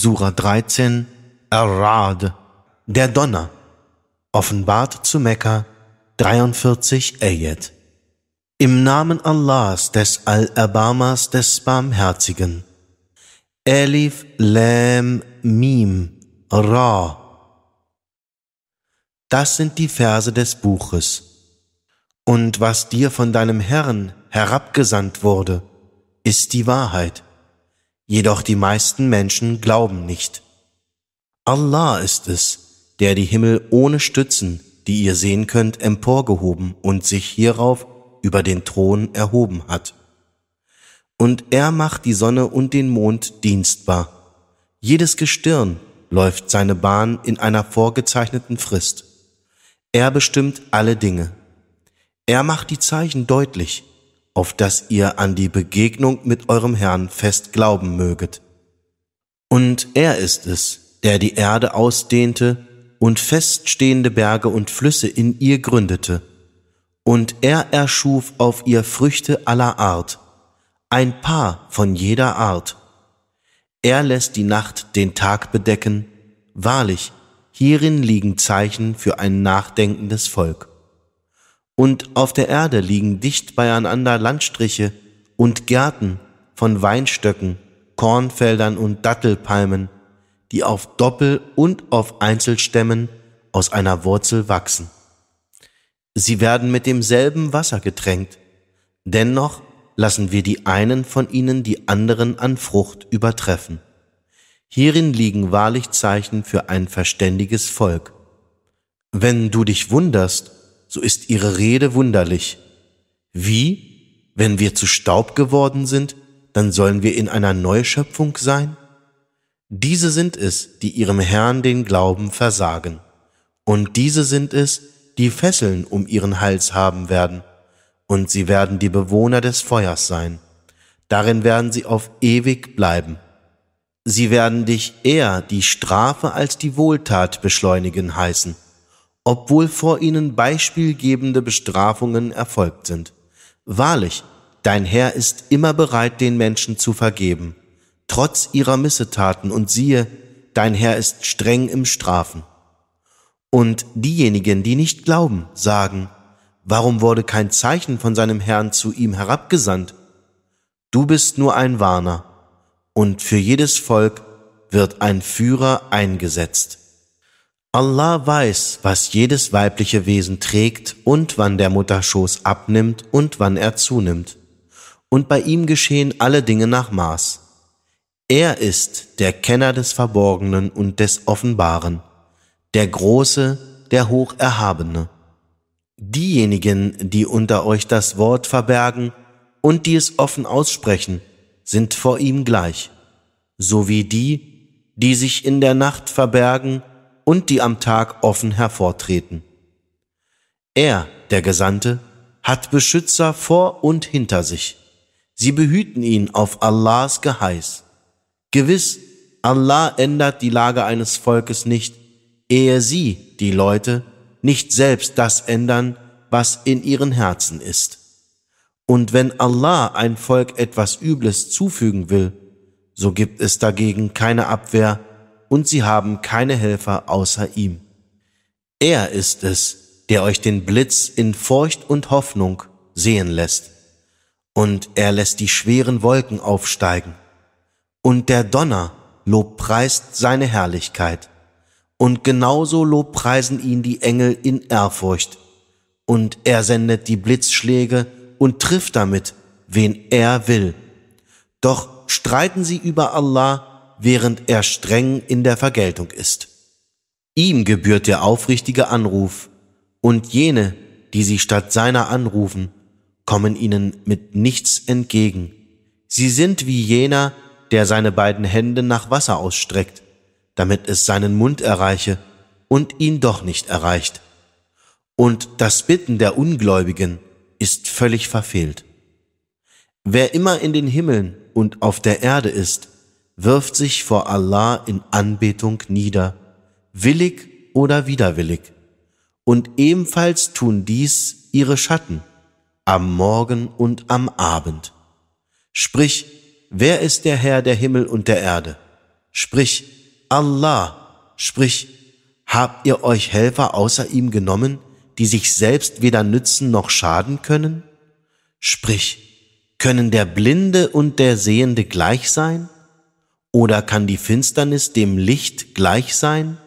Sura 13, Ar-Ra'd, der Donner, offenbart zu Mekka, 43 Ayat. Im Namen Allahs, des Al-Erbarmers, des Barmherzigen. Elif, Lam, Mim, Ra. Das sind die Verse des Buches. Und was dir von deinem Herrn herabgesandt wurde, ist die Wahrheit. Jedoch die meisten Menschen glauben nicht. Allah ist es, der die Himmel ohne Stützen, die ihr sehen könnt, emporgehoben und sich hierauf über den Thron erhoben hat. Und er macht die Sonne und den Mond dienstbar. Jedes Gestirn läuft seine Bahn in einer vorgezeichneten Frist. Er bestimmt alle Dinge. Er macht die Zeichen deutlich, auf dass ihr an die Begegnung mit eurem Herrn fest glauben möget. Und er ist es, der die Erde ausdehnte und feststehende Berge und Flüsse in ihr gründete. Und er erschuf auf ihr Früchte aller Art, ein Paar von jeder Art. Er lässt die Nacht den Tag bedecken. Wahrlich, hierin liegen Zeichen für ein nachdenkendes Volk. Und auf der Erde liegen dicht beieinander Landstriche und Gärten von Weinstöcken, Kornfeldern und Dattelpalmen, die auf Doppel- und auf Einzelstämmen aus einer Wurzel wachsen. Sie werden mit demselben Wasser getränkt, dennoch lassen wir die einen von ihnen die anderen an Frucht übertreffen. Hierin liegen wahrlich Zeichen für ein verständiges Volk. Wenn du dich wunderst, so ist ihre Rede wunderlich. Wie? Wenn wir zu Staub geworden sind, dann sollen wir in einer Neuschöpfung sein? Diese sind es, die ihrem Herrn den Glauben versagen. Und diese sind es, die Fesseln um ihren Hals haben werden. Und sie werden die Bewohner des Feuers sein. Darin werden sie auf ewig bleiben. Sie werden dich eher die Strafe als die Wohltat beschleunigen heißen obwohl vor ihnen beispielgebende Bestrafungen erfolgt sind. Wahrlich, dein Herr ist immer bereit, den Menschen zu vergeben, trotz ihrer Missetaten, und siehe, dein Herr ist streng im Strafen. Und diejenigen, die nicht glauben, sagen, warum wurde kein Zeichen von seinem Herrn zu ihm herabgesandt? Du bist nur ein Warner, und für jedes Volk wird ein Führer eingesetzt. Allah weiß, was jedes weibliche Wesen trägt und wann der Mutterschoß abnimmt und wann er zunimmt. Und bei ihm geschehen alle Dinge nach Maß. Er ist der Kenner des Verborgenen und des Offenbaren, der Große, der Hocherhabene. Diejenigen, die unter euch das Wort verbergen und die es offen aussprechen, sind vor ihm gleich, so wie die, die sich in der Nacht verbergen und die am Tag offen hervortreten. Er, der Gesandte, hat Beschützer vor und hinter sich. Sie behüten ihn auf Allahs Geheiß. Gewiss, Allah ändert die Lage eines Volkes nicht, ehe sie, die Leute, nicht selbst das ändern, was in ihren Herzen ist. Und wenn Allah ein Volk etwas Übles zufügen will, so gibt es dagegen keine Abwehr, und sie haben keine Helfer außer ihm. Er ist es, der euch den Blitz in Furcht und Hoffnung sehen lässt, und er lässt die schweren Wolken aufsteigen, und der Donner lobpreist seine Herrlichkeit, und genauso lobpreisen ihn die Engel in Ehrfurcht, und er sendet die Blitzschläge und trifft damit, wen er will. Doch streiten sie über Allah während er streng in der Vergeltung ist. Ihm gebührt der aufrichtige Anruf, und jene, die sie statt seiner anrufen, kommen ihnen mit nichts entgegen. Sie sind wie jener, der seine beiden Hände nach Wasser ausstreckt, damit es seinen Mund erreiche und ihn doch nicht erreicht. Und das Bitten der Ungläubigen ist völlig verfehlt. Wer immer in den Himmeln und auf der Erde ist, wirft sich vor Allah in Anbetung nieder, willig oder widerwillig. Und ebenfalls tun dies ihre Schatten am Morgen und am Abend. Sprich, wer ist der Herr der Himmel und der Erde? Sprich, Allah, sprich, habt ihr euch Helfer außer ihm genommen, die sich selbst weder nützen noch schaden können? Sprich, können der Blinde und der Sehende gleich sein? Oder kann die Finsternis dem Licht gleich sein?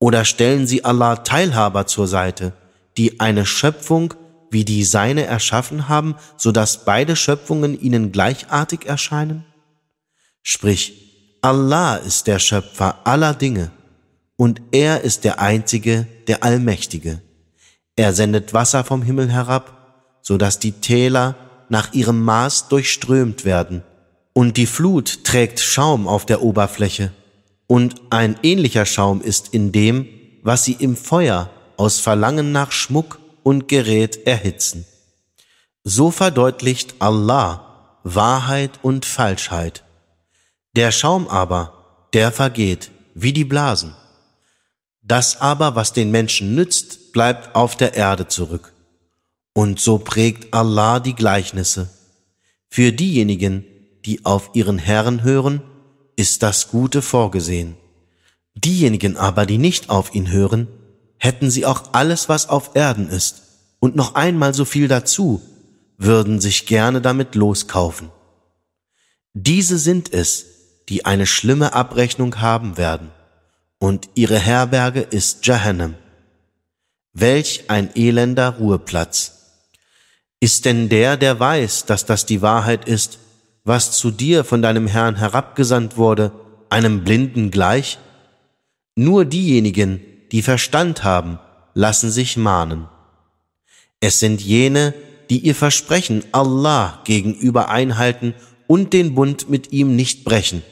Oder stellen sie Allah Teilhaber zur Seite, die eine Schöpfung wie die seine erschaffen haben, so dass beide Schöpfungen ihnen gleichartig erscheinen? Sprich, Allah ist der Schöpfer aller Dinge und er ist der Einzige, der Allmächtige. Er sendet Wasser vom Himmel herab, so dass die Täler nach ihrem Maß durchströmt werden, und die Flut trägt Schaum auf der Oberfläche, und ein ähnlicher Schaum ist in dem, was sie im Feuer aus Verlangen nach Schmuck und Gerät erhitzen. So verdeutlicht Allah Wahrheit und Falschheit. Der Schaum aber, der vergeht, wie die Blasen. Das aber, was den Menschen nützt, bleibt auf der Erde zurück. Und so prägt Allah die Gleichnisse. Für diejenigen, die auf ihren Herrn hören, ist das Gute vorgesehen. Diejenigen aber, die nicht auf ihn hören, hätten sie auch alles, was auf Erden ist, und noch einmal so viel dazu, würden sich gerne damit loskaufen. Diese sind es, die eine schlimme Abrechnung haben werden und ihre Herberge ist Jahannam. Welch ein elender Ruheplatz. Ist denn der, der weiß, dass das die Wahrheit ist, was zu dir von deinem Herrn herabgesandt wurde, einem Blinden gleich? Nur diejenigen, die Verstand haben, lassen sich mahnen. Es sind jene, die ihr Versprechen Allah gegenüber einhalten und den Bund mit ihm nicht brechen.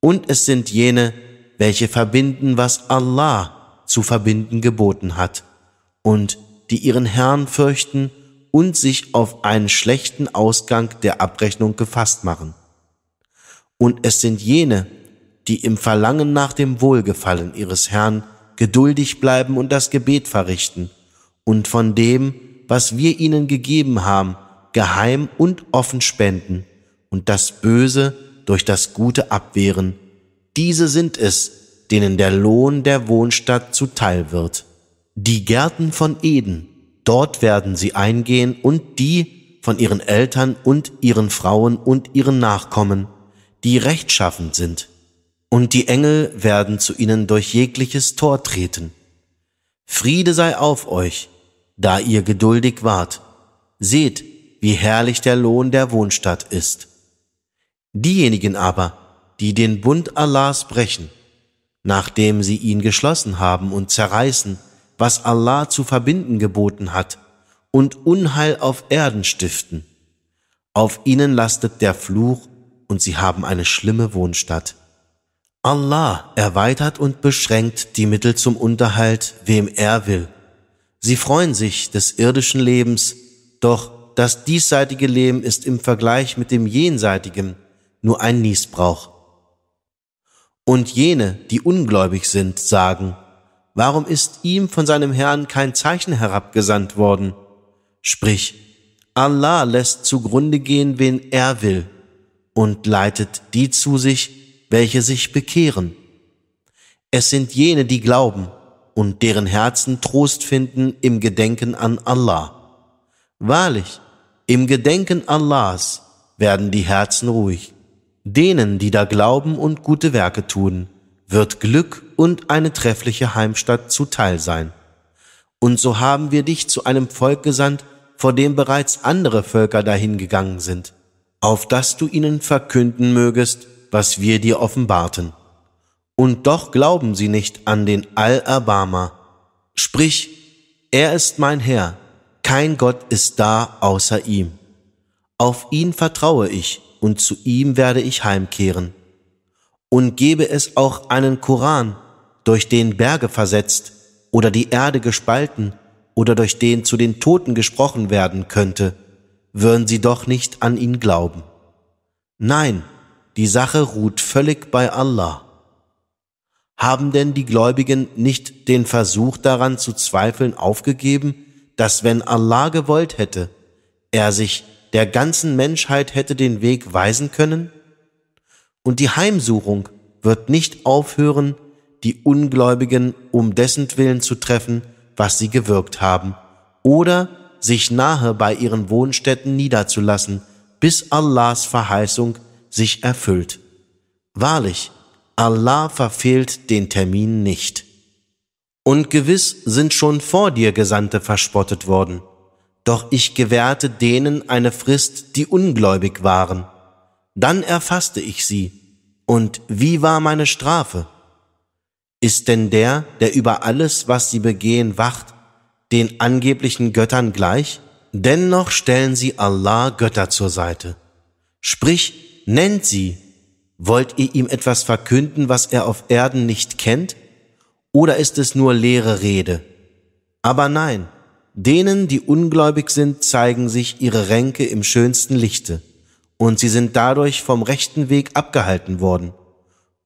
Und es sind jene, welche verbinden, was Allah zu verbinden geboten hat, und die ihren Herrn fürchten und sich auf einen schlechten Ausgang der Abrechnung gefasst machen. Und es sind jene, die im Verlangen nach dem Wohlgefallen ihres Herrn geduldig bleiben und das Gebet verrichten und von dem, was wir ihnen gegeben haben, geheim und offen spenden und das Böse durch das Gute abwehren diese sind es, denen der Lohn der Wohnstadt zuteil wird. Die Gärten von Eden, dort werden sie eingehen und die von ihren Eltern und ihren Frauen und ihren Nachkommen, die rechtschaffend sind. Und die Engel werden zu ihnen durch jegliches Tor treten. Friede sei auf euch, da ihr geduldig wart. Seht, wie herrlich der Lohn der Wohnstadt ist. Diejenigen aber, die den Bund Allahs brechen, nachdem sie ihn geschlossen haben und zerreißen, was Allah zu verbinden geboten hat, und Unheil auf Erden stiften. Auf ihnen lastet der Fluch und sie haben eine schlimme Wohnstatt. Allah erweitert und beschränkt die Mittel zum Unterhalt, wem er will. Sie freuen sich des irdischen Lebens, doch das diesseitige Leben ist im Vergleich mit dem jenseitigen nur ein Niesbrauch. Und jene, die ungläubig sind, sagen, warum ist ihm von seinem Herrn kein Zeichen herabgesandt worden? Sprich, Allah lässt zugrunde gehen, wen er will, und leitet die zu sich, welche sich bekehren. Es sind jene, die glauben und deren Herzen Trost finden im Gedenken an Allah. Wahrlich, im Gedenken Allahs werden die Herzen ruhig. Denen, die da glauben und gute Werke tun, wird Glück und eine treffliche Heimstatt zuteil sein. Und so haben wir dich zu einem Volk gesandt, vor dem bereits andere Völker dahingegangen sind, auf dass du ihnen verkünden mögest, was wir dir offenbarten. Und doch glauben sie nicht an den Al-Abama. Sprich, er ist mein Herr, kein Gott ist da außer ihm. Auf ihn vertraue ich und zu ihm werde ich heimkehren. Und gebe es auch einen Koran, durch den Berge versetzt oder die Erde gespalten oder durch den zu den Toten gesprochen werden könnte, würden sie doch nicht an ihn glauben. Nein, die Sache ruht völlig bei Allah. Haben denn die Gläubigen nicht den Versuch daran zu zweifeln aufgegeben, dass wenn Allah gewollt hätte, er sich der ganzen Menschheit hätte den Weg weisen können? Und die Heimsuchung wird nicht aufhören, die Ungläubigen um dessen Willen zu treffen, was sie gewirkt haben, oder sich nahe bei ihren Wohnstätten niederzulassen, bis Allahs Verheißung sich erfüllt. Wahrlich, Allah verfehlt den Termin nicht. Und gewiss sind schon vor dir Gesandte verspottet worden, doch ich gewährte denen eine Frist, die ungläubig waren. Dann erfasste ich sie, und wie war meine Strafe? Ist denn der, der über alles, was sie begehen, wacht, den angeblichen Göttern gleich? Dennoch stellen sie Allah Götter zur Seite. Sprich, nennt sie. Wollt ihr ihm etwas verkünden, was er auf Erden nicht kennt? Oder ist es nur leere Rede? Aber nein, denen, die ungläubig sind, zeigen sich ihre Ränke im schönsten Lichte, und sie sind dadurch vom rechten Weg abgehalten worden.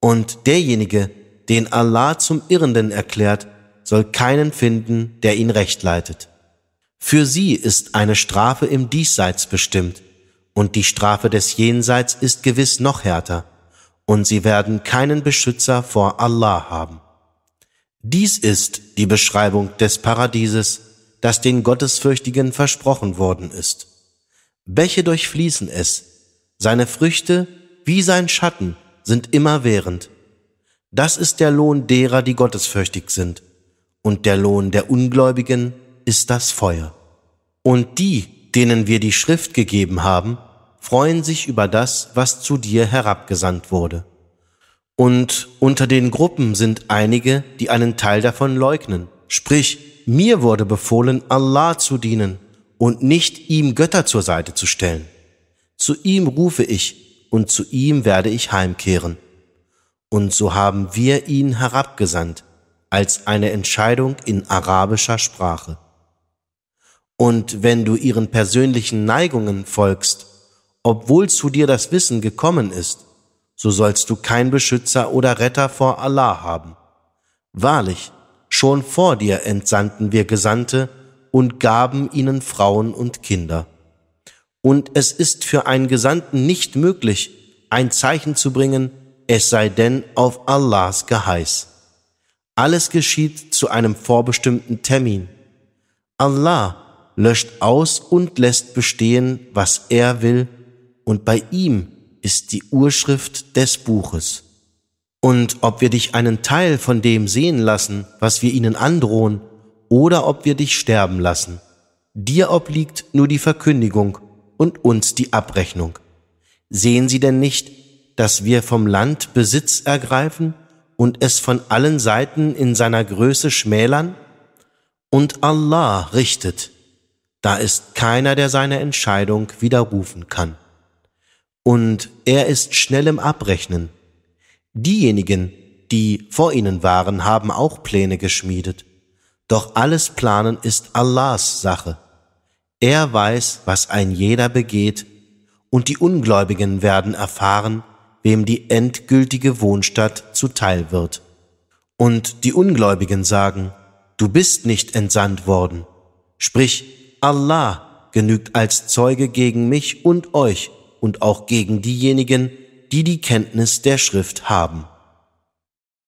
Und derjenige, den Allah zum Irrenden erklärt, soll keinen finden, der ihn recht leitet. Für sie ist eine Strafe im Diesseits bestimmt, und die Strafe des Jenseits ist gewiss noch härter, und sie werden keinen Beschützer vor Allah haben. Dies ist die Beschreibung des Paradieses, das den Gottesfürchtigen versprochen worden ist. Bäche durchfließen es, seine Früchte wie sein Schatten sind immerwährend. Das ist der Lohn derer, die gottesfürchtig sind und der Lohn der Ungläubigen ist das Feuer. Und die, denen wir die Schrift gegeben haben, freuen sich über das, was zu dir herabgesandt wurde. Und unter den Gruppen sind einige, die einen Teil davon leugnen. Sprich, mir wurde befohlen, Allah zu dienen und nicht ihm Götter zur Seite zu stellen. Zu ihm rufe ich und zu ihm werde ich heimkehren. Und so haben wir ihn herabgesandt, als eine Entscheidung in arabischer Sprache. Und wenn du ihren persönlichen Neigungen folgst, obwohl zu dir das Wissen gekommen ist, so sollst du kein Beschützer oder Retter vor Allah haben. Wahrlich, schon vor dir entsandten wir Gesandte und gaben ihnen Frauen und Kinder. Und es ist für einen Gesandten nicht möglich, ein Zeichen zu bringen, es sei denn auf Allahs Geheiß. Alles geschieht zu einem vorbestimmten Termin. Allah löscht aus und lässt bestehen, was er will, und bei ihm ist die Urschrift des Buches. Und ob wir dich einen Teil von dem sehen lassen, was wir ihnen androhen, oder ob wir dich sterben lassen, dir obliegt nur die Verkündigung und uns die Abrechnung. Sehen Sie denn nicht, dass wir vom Land Besitz ergreifen und es von allen Seiten in seiner Größe schmälern? Und Allah richtet, da ist keiner, der seine Entscheidung widerrufen kann. Und er ist schnell im Abrechnen. Diejenigen, die vor ihnen waren, haben auch Pläne geschmiedet. Doch alles Planen ist Allahs Sache. Er weiß, was ein jeder begeht, und die Ungläubigen werden erfahren, wem die endgültige Wohnstatt zuteil wird. Und die Ungläubigen sagen, du bist nicht entsandt worden. Sprich, Allah genügt als Zeuge gegen mich und euch und auch gegen diejenigen, die die Kenntnis der Schrift haben.